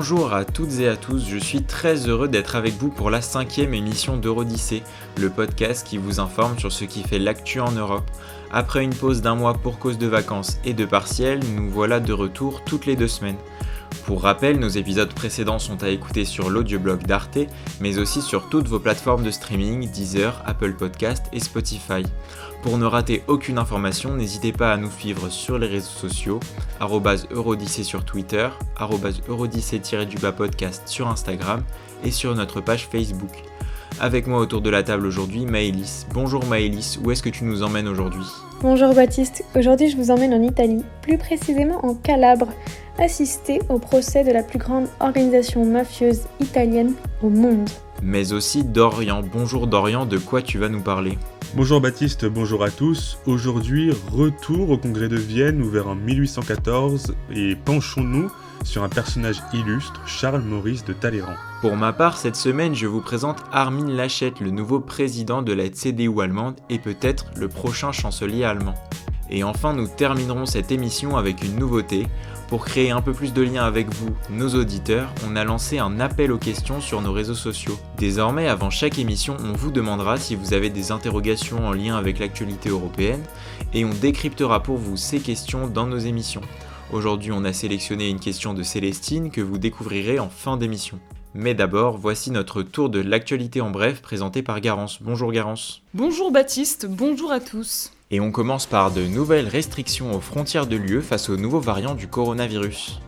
Bonjour à toutes et à tous, je suis très heureux d'être avec vous pour la cinquième émission d'Eurodyssée, le podcast qui vous informe sur ce qui fait l'actu en Europe. Après une pause d'un mois pour cause de vacances et de partiels, nous voilà de retour toutes les deux semaines. Pour rappel, nos épisodes précédents sont à écouter sur l'audioblog d'Arte, mais aussi sur toutes vos plateformes de streaming, Deezer, Apple Podcast et Spotify. Pour ne rater aucune information, n'hésitez pas à nous suivre sur les réseaux sociaux, Eurodyssée sur Twitter, Eurodyssée-du-bas podcast sur Instagram et sur notre page Facebook. Avec moi autour de la table aujourd'hui, Maëlys. Bonjour Maëlys, où est-ce que tu nous emmènes aujourd'hui? Bonjour Baptiste, aujourd'hui je vous emmène en Italie, plus précisément en Calabre, assister au procès de la plus grande organisation mafieuse italienne au monde. Mais aussi Dorian. Bonjour Dorian, de quoi tu vas nous parler? Bonjour Baptiste, bonjour à tous. Aujourd'hui, retour au congrès de Vienne ouvert en 1814 et penchons-nous sur un personnage illustre, Charles Maurice de Talleyrand. Pour ma part, cette semaine, je vous présente Armin Laschet, le nouveau président de la CDU allemande et peut-être le prochain chancelier allemand. Et enfin, nous terminerons cette émission avec une nouveauté. Pour créer un peu plus de liens avec vous, nos auditeurs, on a lancé un appel aux questions sur nos réseaux sociaux. Désormais, avant chaque émission, on vous demandera si vous avez des interrogations en lien avec l'actualité européenne et on décryptera pour vous ces questions dans nos émissions. Aujourd'hui, on a sélectionné une question de Célestine que vous découvrirez en fin d'émission. Mais d'abord, voici notre tour de l'actualité en bref présenté par Garance. Bonjour Garance. Bonjour Baptiste, bonjour à tous. Et on commence par de nouvelles restrictions aux frontières de l'UE face aux nouveaux variants du coronavirus.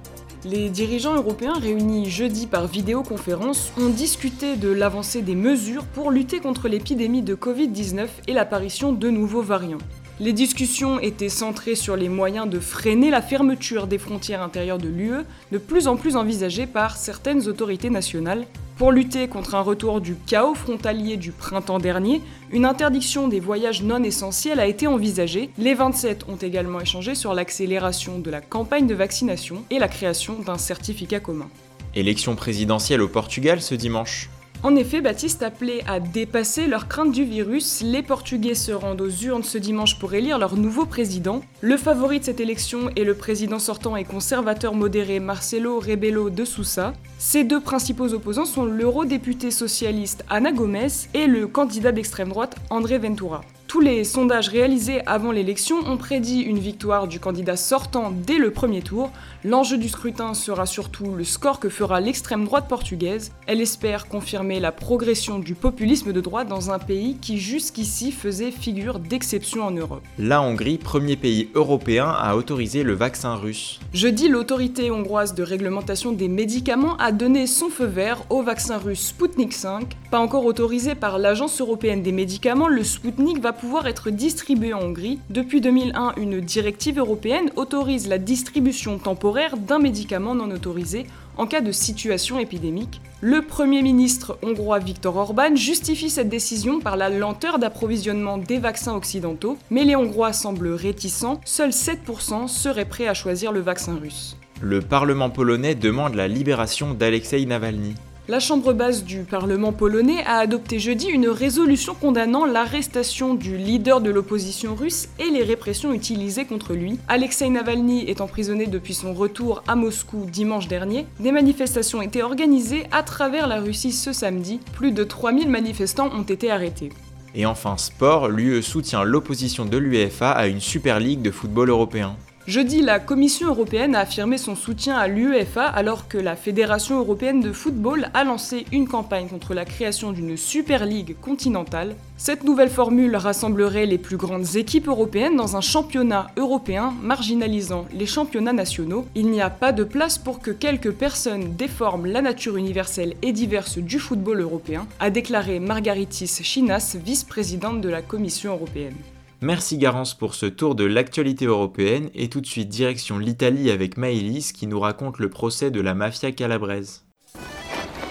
Les dirigeants européens réunis jeudi par vidéoconférence ont discuté de l'avancée des mesures pour lutter contre l'épidémie de Covid-19 et l'apparition de nouveaux variants. Les discussions étaient centrées sur les moyens de freiner la fermeture des frontières intérieures de l'UE, de plus en plus envisagée par certaines autorités nationales. Pour lutter contre un retour du chaos frontalier du printemps dernier, une interdiction des voyages non essentiels a été envisagée. Les 27 ont également échangé sur l'accélération de la campagne de vaccination et la création d'un certificat commun. Élection présidentielle au Portugal ce dimanche. En effet, Baptiste appelait à dépasser leur crainte du virus. Les Portugais se rendent aux urnes ce dimanche pour élire leur nouveau président. Le favori de cette élection est le président sortant et conservateur modéré Marcelo Rebelo de Sousa. Ces deux principaux opposants sont l'eurodéputé socialiste Ana Gomes et le candidat d'extrême droite André Ventura. Tous les sondages réalisés avant l'élection ont prédit une victoire du candidat sortant dès le premier tour. L'enjeu du scrutin sera surtout le score que fera l'extrême droite portugaise. Elle espère confirmer la progression du populisme de droite dans un pays qui jusqu'ici faisait figure d'exception en Europe. La Hongrie, premier pays européen à autoriser le vaccin russe. Jeudi, l'autorité hongroise de réglementation des médicaments a donné son feu vert au vaccin russe Sputnik 5. Pas encore autorisé par l'Agence européenne des médicaments, le Sputnik va pouvoir être distribué en Hongrie. Depuis 2001, une directive européenne autorise la distribution temporaire d'un médicament non autorisé en cas de situation épidémique. Le Premier ministre hongrois Viktor Orban justifie cette décision par la lenteur d'approvisionnement des vaccins occidentaux, mais les Hongrois semblent réticents, seuls 7% seraient prêts à choisir le vaccin russe. Le Parlement polonais demande la libération d'Alexei Navalny. La Chambre basse du Parlement polonais a adopté jeudi une résolution condamnant l'arrestation du leader de l'opposition russe et les répressions utilisées contre lui. Alexei Navalny est emprisonné depuis son retour à Moscou dimanche dernier. Des manifestations étaient organisées à travers la Russie ce samedi. Plus de 3000 manifestants ont été arrêtés. Et enfin sport, l'UE soutient l'opposition de l'UEFA à une Super Ligue de football européen. Jeudi, la Commission européenne a affirmé son soutien à l'UEFA alors que la Fédération européenne de football a lancé une campagne contre la création d'une Super League continentale. Cette nouvelle formule rassemblerait les plus grandes équipes européennes dans un championnat européen marginalisant les championnats nationaux. Il n'y a pas de place pour que quelques personnes déforment la nature universelle et diverse du football européen, a déclaré Margaritis Chinas, vice-présidente de la Commission européenne. Merci Garance pour ce tour de l'actualité européenne et tout de suite direction l'Italie avec Maëlys qui nous raconte le procès de la mafia calabraise.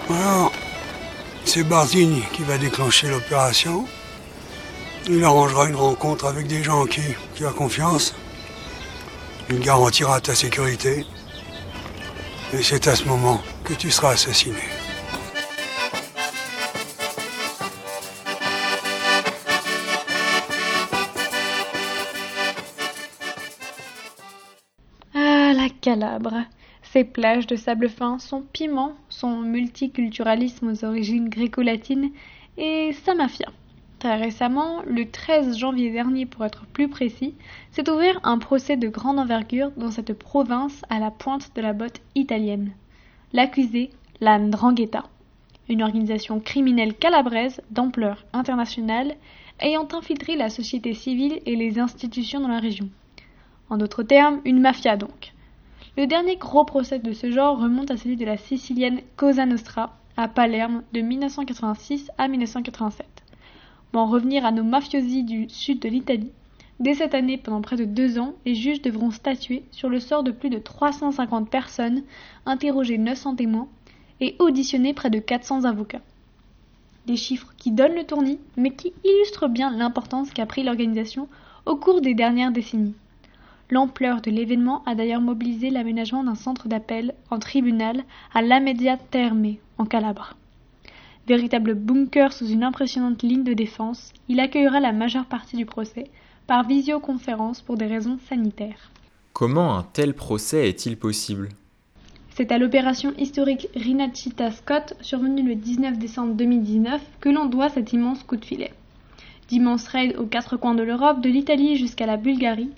Alors, c'est Bardini qui va déclencher l'opération. Il arrangera une rencontre avec des gens qui tu as confiance. Il garantira ta sécurité. Et c'est à ce moment que tu seras assassiné. Calabre. ses plages de sable fin, son piment, son multiculturalisme aux origines gréco-latines et sa mafia. Très récemment, le 13 janvier dernier pour être plus précis, s'est ouvert un procès de grande envergure dans cette province à la pointe de la botte italienne. L'accusé, la Ndrangheta, une organisation criminelle calabraise d'ampleur internationale ayant infiltré la société civile et les institutions dans la région. En d'autres termes, une mafia donc. Le dernier gros procès de ce genre remonte à celui de la sicilienne Cosa Nostra à Palerme de 1986 à 1987. Pour en revenir à nos mafiosi du sud de l'Italie, dès cette année, pendant près de deux ans, les juges devront statuer sur le sort de plus de 350 personnes, interroger 900 témoins et auditionner près de 400 avocats. Des chiffres qui donnent le tournis, mais qui illustrent bien l'importance qu'a pris l'organisation au cours des dernières décennies. L'ampleur de l'événement a d'ailleurs mobilisé l'aménagement d'un centre d'appel en tribunal à Lamezia Terme, en Calabre. Véritable bunker sous une impressionnante ligne de défense, il accueillera la majeure partie du procès par visioconférence pour des raisons sanitaires. Comment un tel procès est-il possible? C'est à l'opération historique Rinachita Scott, survenue le 19 décembre 2019, que l'on doit cet immense coup de filet. D'immenses raids aux quatre coins de l'Europe, de l'Italie jusqu'à la Bulgarie,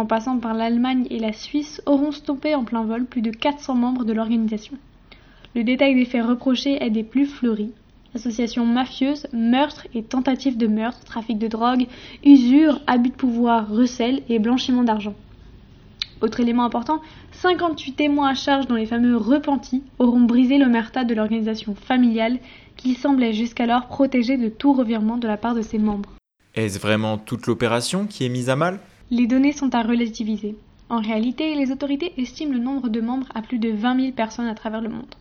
en passant par l'Allemagne et la Suisse, auront stoppé en plein vol plus de 400 membres de l'organisation. Le détail des faits reprochés est des plus fleuris. Associations mafieuses, meurtres et tentatives de meurtre, trafic de drogue, usure, abus de pouvoir, recel et blanchiment d'argent. Autre élément important, 58 témoins à charge dont les fameux repentis auront brisé l'omerta de l'organisation familiale qui semblait jusqu'alors protégée de tout revirement de la part de ses membres. Est-ce vraiment toute l'opération qui est mise à mal? Les données sont à relativiser. En réalité, les autorités estiment le nombre de membres à plus de 20 000 personnes à travers le monde.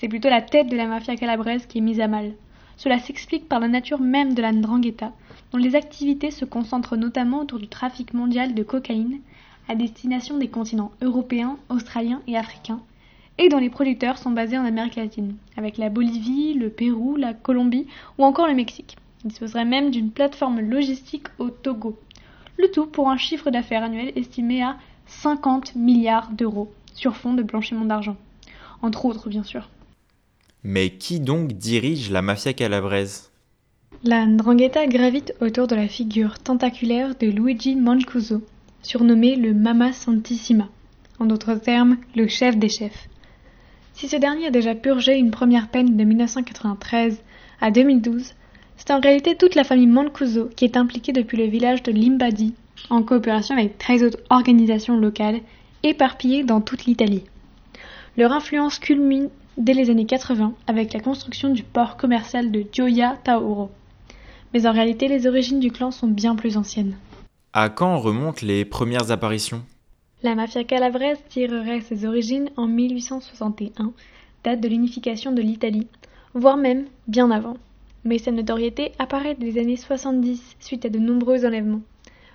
C'est plutôt la tête de la mafia calabraise qui est mise à mal. Cela s'explique par la nature même de la Ndrangheta, dont les activités se concentrent notamment autour du trafic mondial de cocaïne à destination des continents européens, australiens et africains, et dont les producteurs sont basés en Amérique latine, avec la Bolivie, le Pérou, la Colombie ou encore le Mexique. Il disposerait même d'une plateforme logistique au Togo. Le tout pour un chiffre d'affaires annuel estimé à 50 milliards d'euros sur fond de blanchiment d'argent. Entre autres, bien sûr. Mais qui donc dirige la mafia calabraise? La Ndrangheta gravite autour de la figure tentaculaire de Luigi Mancuso, surnommé le Mama Santissima, en d'autres termes, le chef des chefs. Si ce dernier a déjà purgé une première peine de 1993 à 2012, c'est en réalité toute la famille Mancuso qui est impliquée depuis le village de Limbadi, en coopération avec 13 autres organisations locales éparpillées dans toute l'Italie. Leur influence culmine dès les années 80 avec la construction du port commercial de Gioia Tauro. Mais en réalité, les origines du clan sont bien plus anciennes. À quand remontent les premières apparitions? La mafia calabraise tirerait ses origines en 1861, date de l'unification de l'Italie, voire même bien avant. Mais sa notoriété apparaît dès les années 70 suite à de nombreux enlèvements.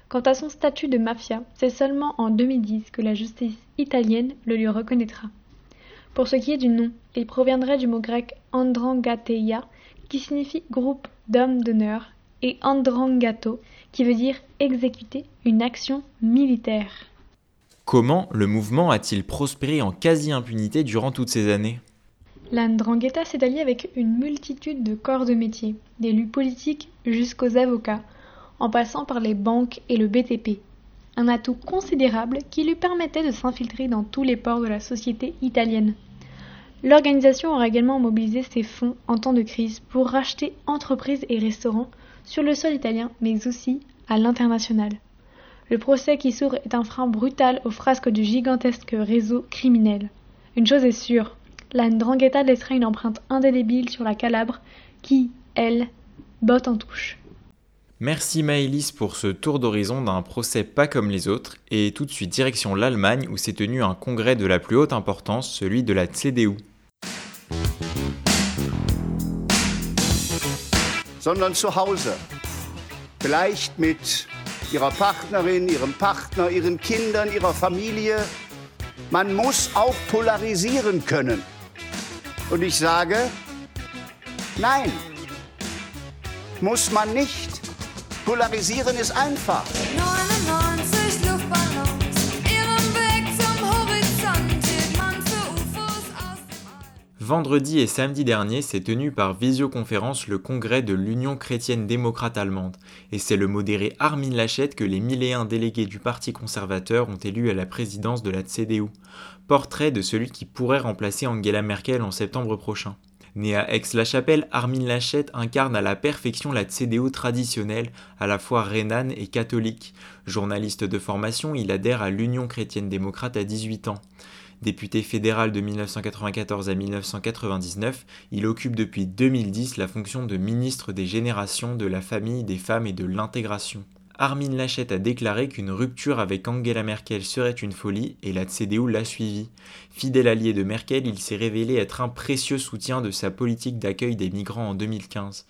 Quant à son statut de mafia, c'est seulement en 2010 que la justice italienne le lui reconnaîtra. Pour ce qui est du nom, il proviendrait du mot grec andrangateia, qui signifie groupe d'hommes d'honneur, et andrangato, qui veut dire exécuter une action militaire. Comment le mouvement a-t-il prospéré en quasi-impunité durant toutes ces années? L'Andrangheta s'est allié avec une multitude de corps de métier, d'élus politiques jusqu'aux avocats, en passant par les banques et le BTP. Un atout considérable qui lui permettait de s'infiltrer dans tous les ports de la société italienne. L'organisation aura également mobilisé ses fonds en temps de crise pour racheter entreprises et restaurants sur le sol italien, mais aussi à l'international. Le procès qui s'ouvre est un frein brutal au frasque du gigantesque réseau criminel. Une chose est sûre, la Ndrangheta laissera une empreinte indélébile sur la Calabre qui, elle, botte en touche. Merci Maëlys pour ce tour d'horizon d'un procès pas comme les autres et tout de suite direction l'Allemagne où s'est tenu un congrès de la plus haute importance, celui de la CDU. sondern zu Hause. Vielleicht mit ihrer Partnerin, ihrem Partner, ihren Kindern, ihrer Familie. Man muss auch polarisieren können. Und ich sage, nein, muss man nicht. Polarisieren ist einfach. 99 Luftballons, ihrem Vendredi et samedi dernier s'est tenu par visioconférence le congrès de l'Union chrétienne démocrate allemande, et c'est le modéré Armin Laschet que les 1001 délégués du Parti conservateur ont élu à la présidence de la CDU, portrait de celui qui pourrait remplacer Angela Merkel en septembre prochain. Né à Aix-la-Chapelle, Armin Laschet incarne à la perfection la CDU traditionnelle, à la fois rhénane et catholique. Journaliste de formation, il adhère à l'Union chrétienne démocrate à 18 ans. Député fédéral de 1994 à 1999, il occupe depuis 2010 la fonction de ministre des générations, de la famille, des femmes et de l'intégration. Armin Laschet a déclaré qu'une rupture avec Angela Merkel serait une folie et la CDU l'a suivi. Fidèle allié de Merkel, il s'est révélé être un précieux soutien de sa politique d'accueil des migrants en 2015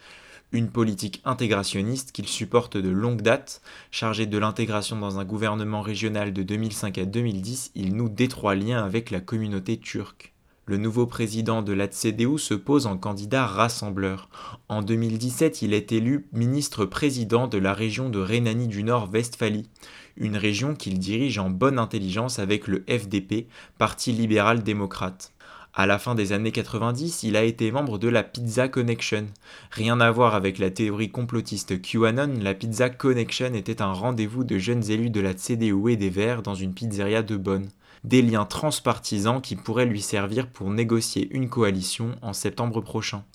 une politique intégrationniste qu'il supporte de longue date. Chargé de l'intégration dans un gouvernement régional de 2005 à 2010, il noue d'étroits liens avec la communauté turque. Le nouveau président de la CDU se pose en candidat rassembleur. En 2017, il est élu ministre-président de la région de Rhénanie du Nord-Westphalie, une région qu'il dirige en bonne intelligence avec le FDP, Parti libéral-démocrate. À la fin des années 90, il a été membre de la Pizza Connection. Rien à voir avec la théorie complotiste QAnon, la Pizza Connection était un rendez-vous de jeunes élus de la CDU et des Verts dans une pizzeria de Bonn. Des liens transpartisans qui pourraient lui servir pour négocier une coalition en septembre prochain.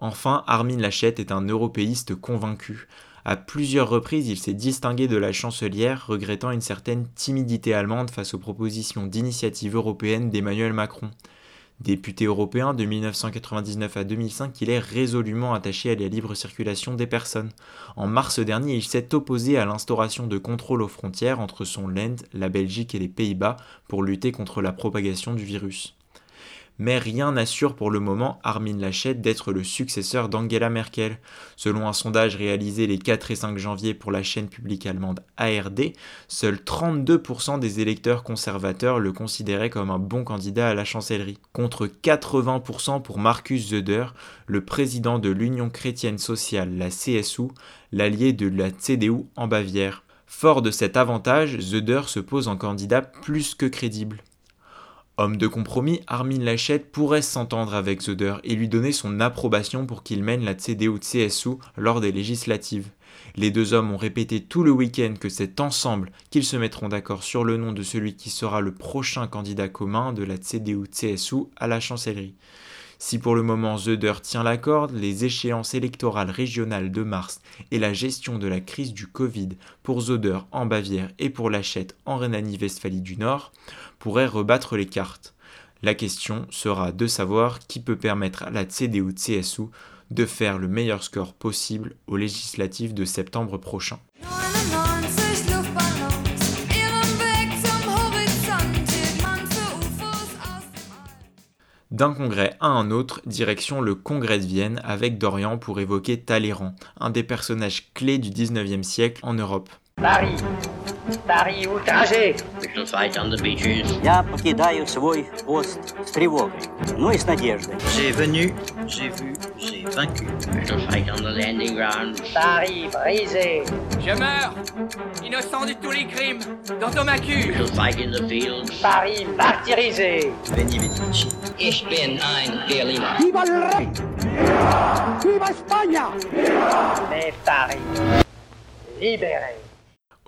Enfin, Armin Laschet est un européiste convaincu. À plusieurs reprises, il s'est distingué de la chancelière, regrettant une certaine timidité allemande face aux propositions d'initiative européenne d'Emmanuel Macron. Député européen de 1999 à 2005, il est résolument attaché à la libre circulation des personnes. En mars dernier, il s'est opposé à l'instauration de contrôles aux frontières entre son land, la Belgique et les Pays-Bas pour lutter contre la propagation du virus mais rien n'assure pour le moment Armin Laschet d'être le successeur d'Angela Merkel. Selon un sondage réalisé les 4 et 5 janvier pour la chaîne publique allemande ARD, seuls 32% des électeurs conservateurs le considéraient comme un bon candidat à la chancellerie, contre 80% pour Markus Söder, le président de l'Union chrétienne sociale, la CSU, l'allié de la CDU en Bavière. Fort de cet avantage, Söder se pose en candidat plus que crédible. Homme de compromis, Armin Laschet pourrait s'entendre avec Söder et lui donner son approbation pour qu'il mène la CDU-CSU lors des législatives. Les deux hommes ont répété tout le week-end que c'est ensemble qu'ils se mettront d'accord sur le nom de celui qui sera le prochain candidat commun de la CDU-CSU à la chancellerie. Si pour le moment Zöder tient la corde, les échéances électorales régionales de mars et la gestion de la crise du Covid pour Zöder en Bavière et pour Lachette en Rhénanie-Westphalie du Nord pourraient rebattre les cartes. La question sera de savoir qui peut permettre à la CDU-CSU de faire le meilleur score possible aux législatives de septembre prochain. D'un congrès à un autre, direction le congrès de Vienne avec Dorian pour évoquer Talleyrand, un des personnages clés du 19e siècle en Europe. Paris outragé. We shall fight on the beaches. Я покидаю свой пост с тревогой, но и с надеждой. J'ai venu, j'ai vu, j'ai vaincu. We shall fight on the landing ground. Paris brisé. Je meurs, innocent de tous les crimes, dans ton macu. We shall fight in the fields. Paris martyrisé. Veni Vici. Ich bin ein Berliner. Viva el rey! Viva España! Mais Paris, libéré.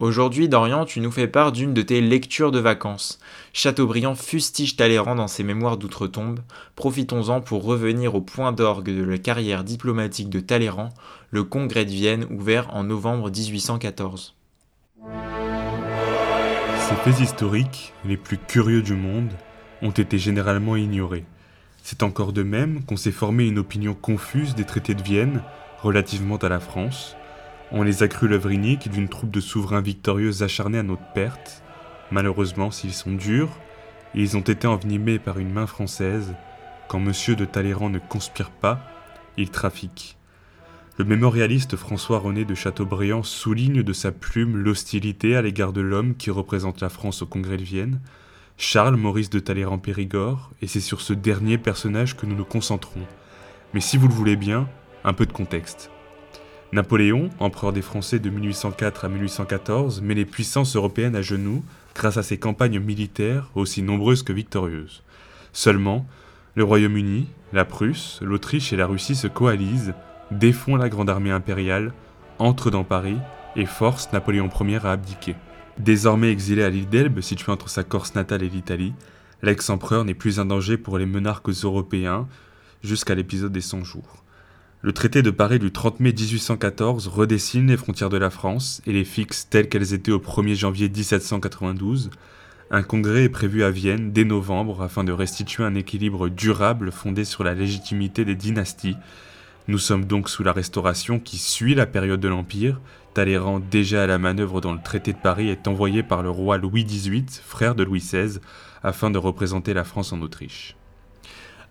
Aujourd'hui, Dorian, tu nous fais part d'une de tes lectures de vacances. Chateaubriand fustige Talleyrand dans ses mémoires d'outre-tombe. Profitons-en pour revenir au point d'orgue de la carrière diplomatique de Talleyrand, le congrès de Vienne ouvert en novembre 1814. Ces faits historiques, les plus curieux du monde, ont été généralement ignorés. C'est encore de même qu'on s'est formé une opinion confuse des traités de Vienne relativement à la France, on les a cru l'œuvre inique d'une troupe de souverains victorieux acharnés à notre perte. Malheureusement, s'ils sont durs, ils ont été envenimés par une main française. Quand Monsieur de Talleyrand ne conspire pas, il trafique. Le mémorialiste François-René de Chateaubriand souligne de sa plume l'hostilité à l'égard de l'homme qui représente la France au Congrès de Vienne, Charles Maurice de Talleyrand-Périgord, et c'est sur ce dernier personnage que nous nous concentrons. Mais si vous le voulez bien, un peu de contexte. Napoléon, empereur des Français de 1804 à 1814, met les puissances européennes à genoux grâce à ses campagnes militaires aussi nombreuses que victorieuses. Seulement, Le Royaume-Uni, la Prusse, l'Autriche et la Russie se coalisent, défont la grande armée impériale, entrent dans Paris et forcent Napoléon Ier à abdiquer. Désormais exilé à l'île d'Elbe, située entre sa Corse natale et l'Italie, l'ex-empereur n'est plus un danger pour les monarques européens jusqu'à l'épisode des 100 jours. Le traité de Paris du 30 mai 1814 redessine les frontières de la France et les fixe telles qu'elles étaient au 1er janvier 1792. Un congrès est prévu à Vienne dès novembre afin de restituer un équilibre durable fondé sur la légitimité des dynasties. Nous sommes donc sous la Restauration qui suit la période de l'Empire. Talleyrand, déjà à la manœuvre dans le traité de Paris, est envoyé par le roi Louis XVIII, frère de Louis XVI, afin de représenter la France en Autriche.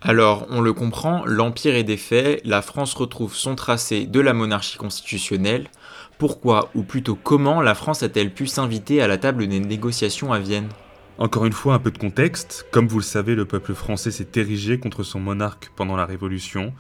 Alors, on le comprend, l'Empire est défait, la France retrouve son tracé de la monarchie constitutionnelle. Pourquoi, ou plutôt comment, la France a-t-elle pu s'inviter à la table des négociations à Vienne? Encore une fois, un peu de contexte. Comme vous le savez, le peuple français s'est érigé contre son monarque pendant la Révolution,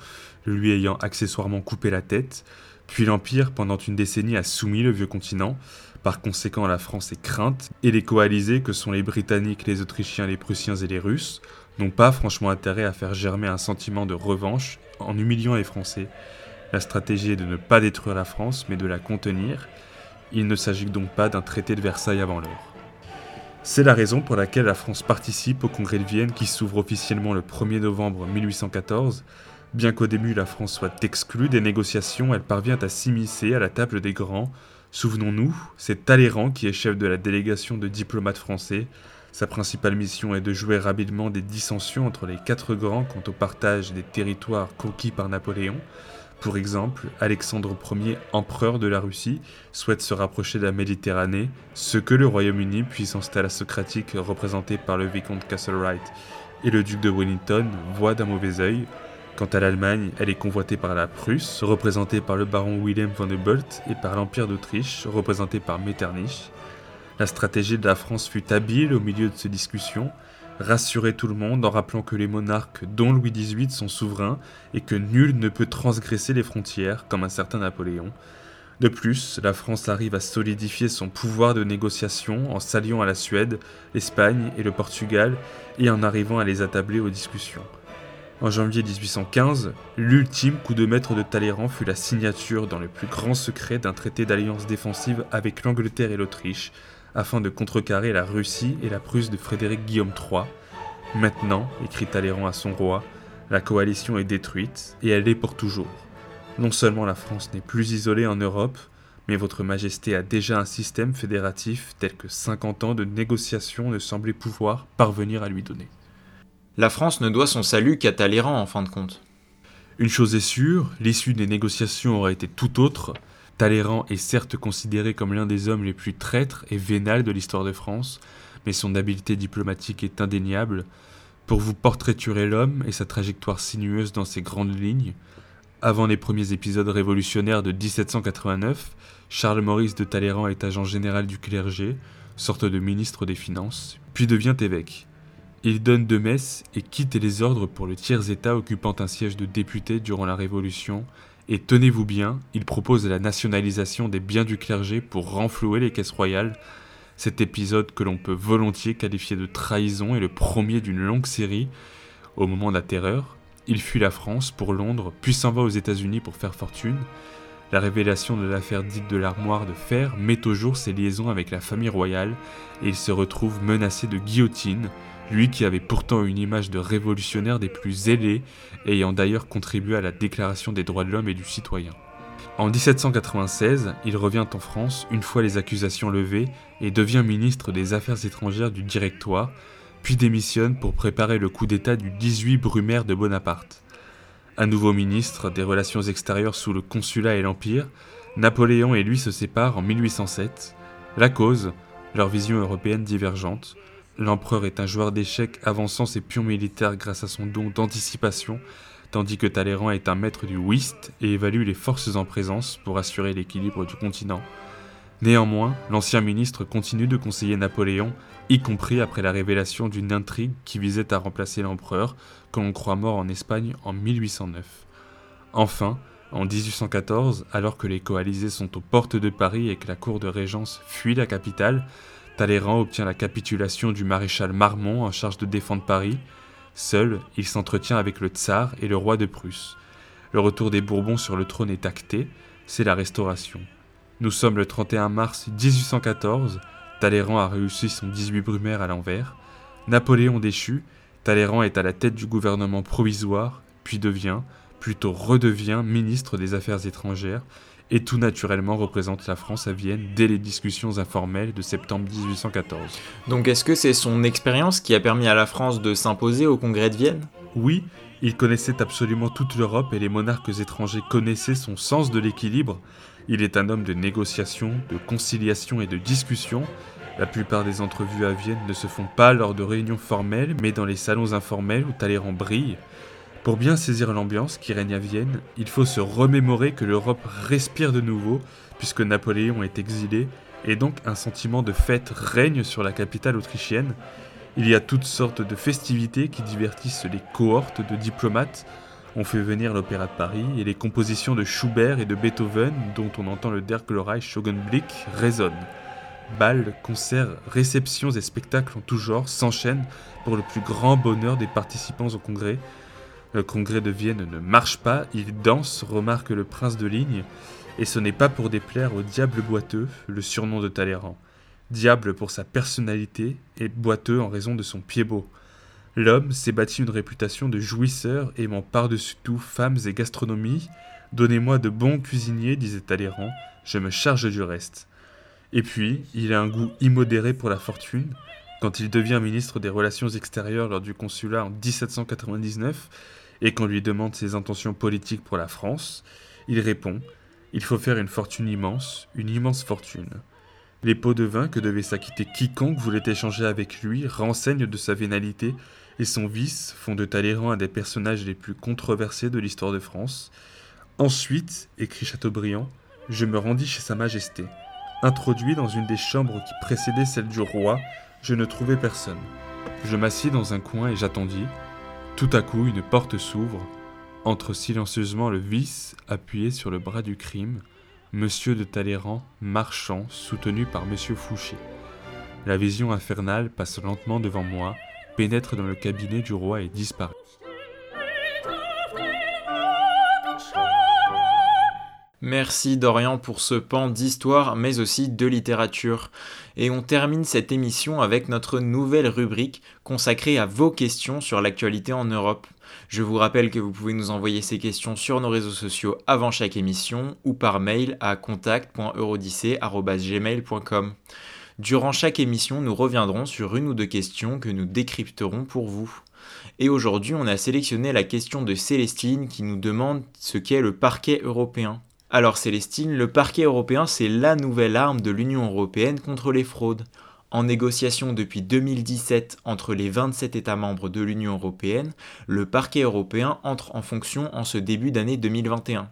lui ayant accessoirement coupé la tête. Puis l'Empire, pendant une décennie, a soumis le vieux continent. Par conséquent, la France est crainte, et les coalisés, que sont les Britanniques, les Autrichiens, les Prussiens et les Russes, n'ont pas franchement intérêt à faire germer un sentiment de revanche en humiliant les Français. La stratégie est de ne pas détruire la France, mais de la contenir. Il ne s'agit donc pas d'un traité de Versailles avant l'heure. C'est la raison pour laquelle la France participe au congrès de Vienne qui s'ouvre officiellement le 1er novembre 1814. Bien qu'au début la France soit exclue des négociations, elle parvient à s'immiscer à la table des grands. Souvenons-nous, c'est Talleyrand qui est chef de la délégation de diplomates français. Sa principale mission est de jouer rapidement des dissensions entre les quatre grands quant au partage des territoires conquis par Napoléon. Pour exemple, Alexandre Ier, empereur de la Russie, souhaite se rapprocher de la Méditerranée, ce que le Royaume-Uni, puissance thalasocratique représentée par le vicomte Castlereagh et le duc de Wellington, voit d'un mauvais œil. Quant à l'Allemagne, elle est convoitée par la Prusse, représentée par le baron Wilhelm von Humboldt, et par l'Empire d'Autriche, représenté par Metternich. La stratégie de la France fut habile au milieu de ces discussions, rassurer tout le monde en rappelant que les monarques, dont Louis XVIII, sont souverains et que nul ne peut transgresser les frontières, comme un certain Napoléon. De plus, la France arrive à solidifier son pouvoir de négociation en s'alliant à la Suède, l'Espagne et le Portugal et en arrivant à les attabler aux discussions. En janvier 1815, l'ultime coup de maître de Talleyrand fut la signature dans le plus grand secret d'un traité d'alliance défensive avec l'Angleterre et l'Autriche, afin de contrecarrer la Russie et la Prusse de Frédéric Guillaume III. Maintenant, écrit Talleyrand à son roi, la coalition est détruite et elle est pour toujours. Non seulement la France n'est plus isolée en Europe, mais votre Majesté a déjà un système fédératif tel que 50 ans de négociations ne semblaient pouvoir parvenir à lui donner. La France ne doit son salut qu'à Talleyrand en fin de compte. Une chose est sûre, l'issue des négociations aurait été tout autre Talleyrand est certes considéré comme l'un des hommes les plus traîtres et vénales de l'histoire de France, mais son habileté diplomatique est indéniable. Pour vous portraiturer l'homme et sa trajectoire sinueuse dans ses grandes lignes, avant les premiers épisodes révolutionnaires de 1789, Charles Maurice de Talleyrand est agent général du clergé, sorte de ministre des Finances, puis devient évêque. Il donne de messe et quitte les ordres pour le tiers-État occupant un siège de député durant la Révolution et tenez-vous bien, il propose la nationalisation des biens du clergé pour renflouer les caisses royales. Cet épisode que l'on peut volontiers qualifier de trahison est le premier d'une longue série. Au moment de la terreur, il fuit la France pour Londres, puis s'en va aux États-Unis pour faire fortune. La révélation de l'affaire dite de l'armoire de fer met au jour ses liaisons avec la famille royale et il se retrouve menacé de guillotine, lui qui avait pourtant une image de révolutionnaire des plus zélés, ayant d'ailleurs contribué à la Déclaration des droits de l'homme et du citoyen. En 1796, il revient en France une fois les accusations levées et devient ministre des Affaires étrangères du Directoire, puis démissionne pour préparer le coup d'État du 18 Brumaire de Bonaparte. Un nouveau ministre des Relations extérieures sous le Consulat et l'Empire, Napoléon et lui se séparent en 1807. La cause, leur vision européenne divergente, L'empereur est un joueur d'échecs avançant ses pions militaires grâce à son don d'anticipation, tandis que Talleyrand est un maître du whist et évalue les forces en présence pour assurer l'équilibre du continent. Néanmoins, l'ancien ministre continue de conseiller Napoléon, y compris après la révélation d'une intrigue qui visait à remplacer l'empereur, que l'on croit mort en Espagne en 1809. Enfin, en 1814, alors que les coalisés sont aux portes de Paris et que la cour de régence fuit la capitale, Talleyrand obtient la capitulation du maréchal Marmont en charge de défendre Paris. Seul, il s'entretient avec le tsar et le roi de Prusse. Le retour des Bourbons sur le trône est acté, c'est la restauration. Nous sommes le 31 mars 1814, Talleyrand a réussi son 18 brumaire à l'envers. Napoléon déchu, Talleyrand est à la tête du gouvernement provisoire, puis devient, plutôt redevient ministre des Affaires étrangères, et tout naturellement représente la France à Vienne dès les discussions informelles de septembre 1814. Donc est-ce que c'est son expérience qui a permis à la France de s'imposer au congrès de Vienne? Oui, il connaissait absolument toute l'Europe et les monarques étrangers connaissaient son sens de l'équilibre. Il est un homme de négociation, de conciliation et de discussion. La plupart des entrevues à Vienne ne se font pas lors de réunions formelles, mais dans les salons informels où Talleyrand brille. Pour bien saisir l'ambiance qui règne à Vienne, il faut se remémorer que l'Europe respire de nouveau, puisque Napoléon est exilé, et donc un sentiment de fête règne sur la capitale autrichienne. Il y a toutes sortes de festivités qui divertissent les cohortes de diplomates. On fait venir l'Opéra de Paris et les compositions de Schubert et de Beethoven, dont on entend le Der Glorreich Schaugenblick, résonnent. Balles, concerts, réceptions et spectacles en tout genre s'enchaînent pour le plus grand bonheur des participants au congrès, le congrès de Vienne ne marche pas, il danse, remarque le prince de ligne, et ce n'est pas pour déplaire au diable boiteux, le surnom de Talleyrand. Diable pour sa personnalité et boiteux en raison de son pied beau. L'homme s'est bâti une réputation de jouisseur, aimant par-dessus tout femmes et gastronomie. Donnez-moi de bons cuisiniers, disait Talleyrand, je me charge du reste. Et puis, il a un goût immodéré pour la fortune. Quand il devient ministre des Relations extérieures lors du consulat en 1799, et qu'on lui demande ses intentions politiques pour la France, il répond Il faut faire une fortune immense, une immense fortune. Les pots de vin que devait s'acquitter quiconque voulait échanger avec lui renseignent de sa vénalité, et son vice font de Talleyrand un des personnages les plus controversés de l'histoire de France. Ensuite, écrit Chateaubriand, je me rendis chez Sa Majesté. Introduit dans une des chambres qui précédaient celle du roi, je ne trouvai personne. Je m'assis dans un coin et j'attendis. Tout à coup, une porte s'ouvre. Entre silencieusement le vice appuyé sur le bras du crime, Monsieur de Talleyrand marchant, soutenu par Monsieur Fouché. La vision infernale passe lentement devant moi, pénètre dans le cabinet du roi et disparaît. Merci Dorian pour ce pan d'histoire mais aussi de littérature. Et on termine cette émission avec notre nouvelle rubrique consacrée à vos questions sur l'actualité en Europe. Je vous rappelle que vous pouvez nous envoyer ces questions sur nos réseaux sociaux avant chaque émission ou par mail à contact.eurodyssée.gmail.com. Durant chaque émission, nous reviendrons sur une ou deux questions que nous décrypterons pour vous. Et aujourd'hui, on a sélectionné la question de Célestine qui nous demande ce qu'est le parquet européen. Alors Célestine, le parquet européen, c'est la nouvelle arme de l'Union européenne contre les fraudes. En négociation depuis 2017 entre les 27 États membres de l'Union européenne, le parquet européen entre en fonction en ce début d'année 2021.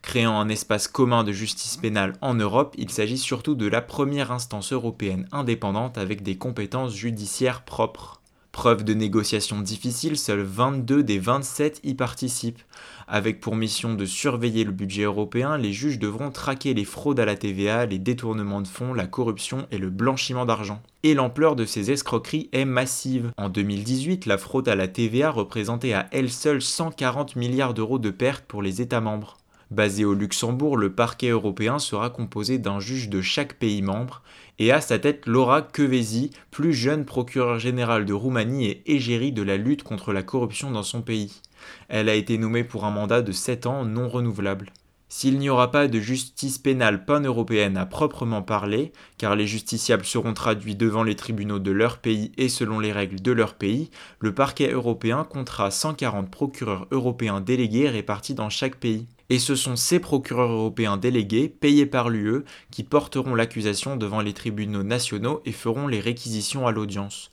Créant un espace commun de justice pénale en Europe, il s'agit surtout de la première instance européenne indépendante avec des compétences judiciaires propres. Preuve de négociations difficiles, seuls 22 des 27 y participent. Avec pour mission de surveiller le budget européen, les juges devront traquer les fraudes à la TVA, les détournements de fonds, la corruption et le blanchiment d'argent. Et l'ampleur de ces escroqueries est massive. En 2018, la fraude à la TVA représentait à elle seule 140 milliards d'euros de pertes pour les États membres. Basé au Luxembourg, le parquet européen sera composé d'un juge de chaque pays membre et à sa tête Laura Kövesi, plus jeune procureur général de Roumanie et égérie de la lutte contre la corruption dans son pays. Elle a été nommée pour un mandat de 7 ans non renouvelable. S'il n'y aura pas de justice pénale pan-européenne à proprement parler, car les justiciables seront traduits devant les tribunaux de leur pays et selon les règles de leur pays, le parquet européen comptera 140 procureurs européens délégués répartis dans chaque pays et ce sont ces procureurs européens délégués, payés par l'UE, qui porteront l'accusation devant les tribunaux nationaux et feront les réquisitions à l'audience.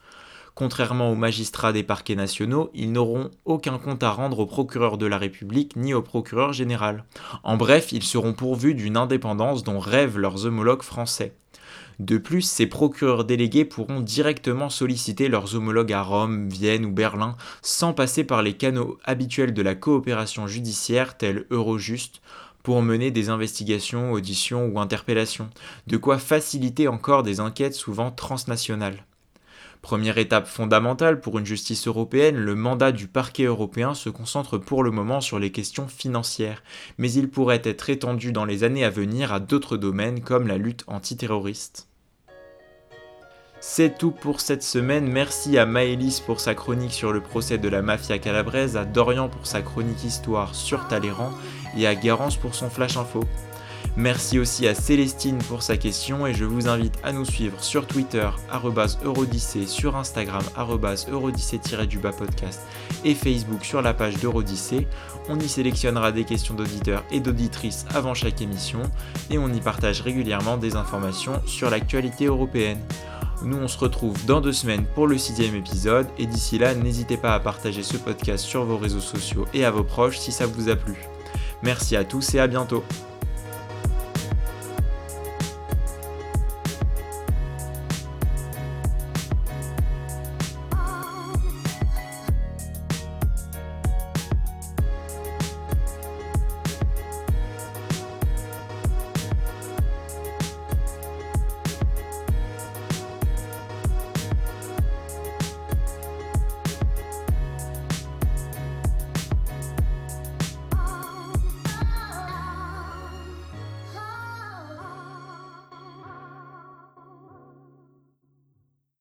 Contrairement aux magistrats des parquets nationaux, ils n'auront aucun compte à rendre au procureur de la République ni au procureur général. En bref, ils seront pourvus d'une indépendance dont rêvent leurs homologues français. De plus, ces procureurs délégués pourront directement solliciter leurs homologues à Rome, Vienne ou Berlin sans passer par les canaux habituels de la coopération judiciaire tels Eurojust pour mener des investigations, auditions ou interpellations, de quoi faciliter encore des enquêtes souvent transnationales. Première étape fondamentale pour une justice européenne, le mandat du parquet européen se concentre pour le moment sur les questions financières, mais il pourrait être étendu dans les années à venir à d'autres domaines comme la lutte antiterroriste. C'est tout pour cette semaine. Merci à Maëlys pour sa chronique sur le procès de la mafia calabraise, à Dorian pour sa chronique histoire sur Talleyrand et à Garance pour son flash info. Merci aussi à Célestine pour sa question et je vous invite à nous suivre sur Twitter Eurodissée, sur Instagram Eurodissée-du-bas podcast et Facebook sur la page d'Eurodyssée. On y sélectionnera des questions d'auditeurs et d'auditrices avant chaque émission et on y partage régulièrement des informations sur l'actualité européenne. Nous on se retrouve dans deux semaines pour le sixième épisode et d'ici là n'hésitez pas à partager ce podcast sur vos réseaux sociaux et à vos proches si ça vous a plu. Merci à tous et à bientôt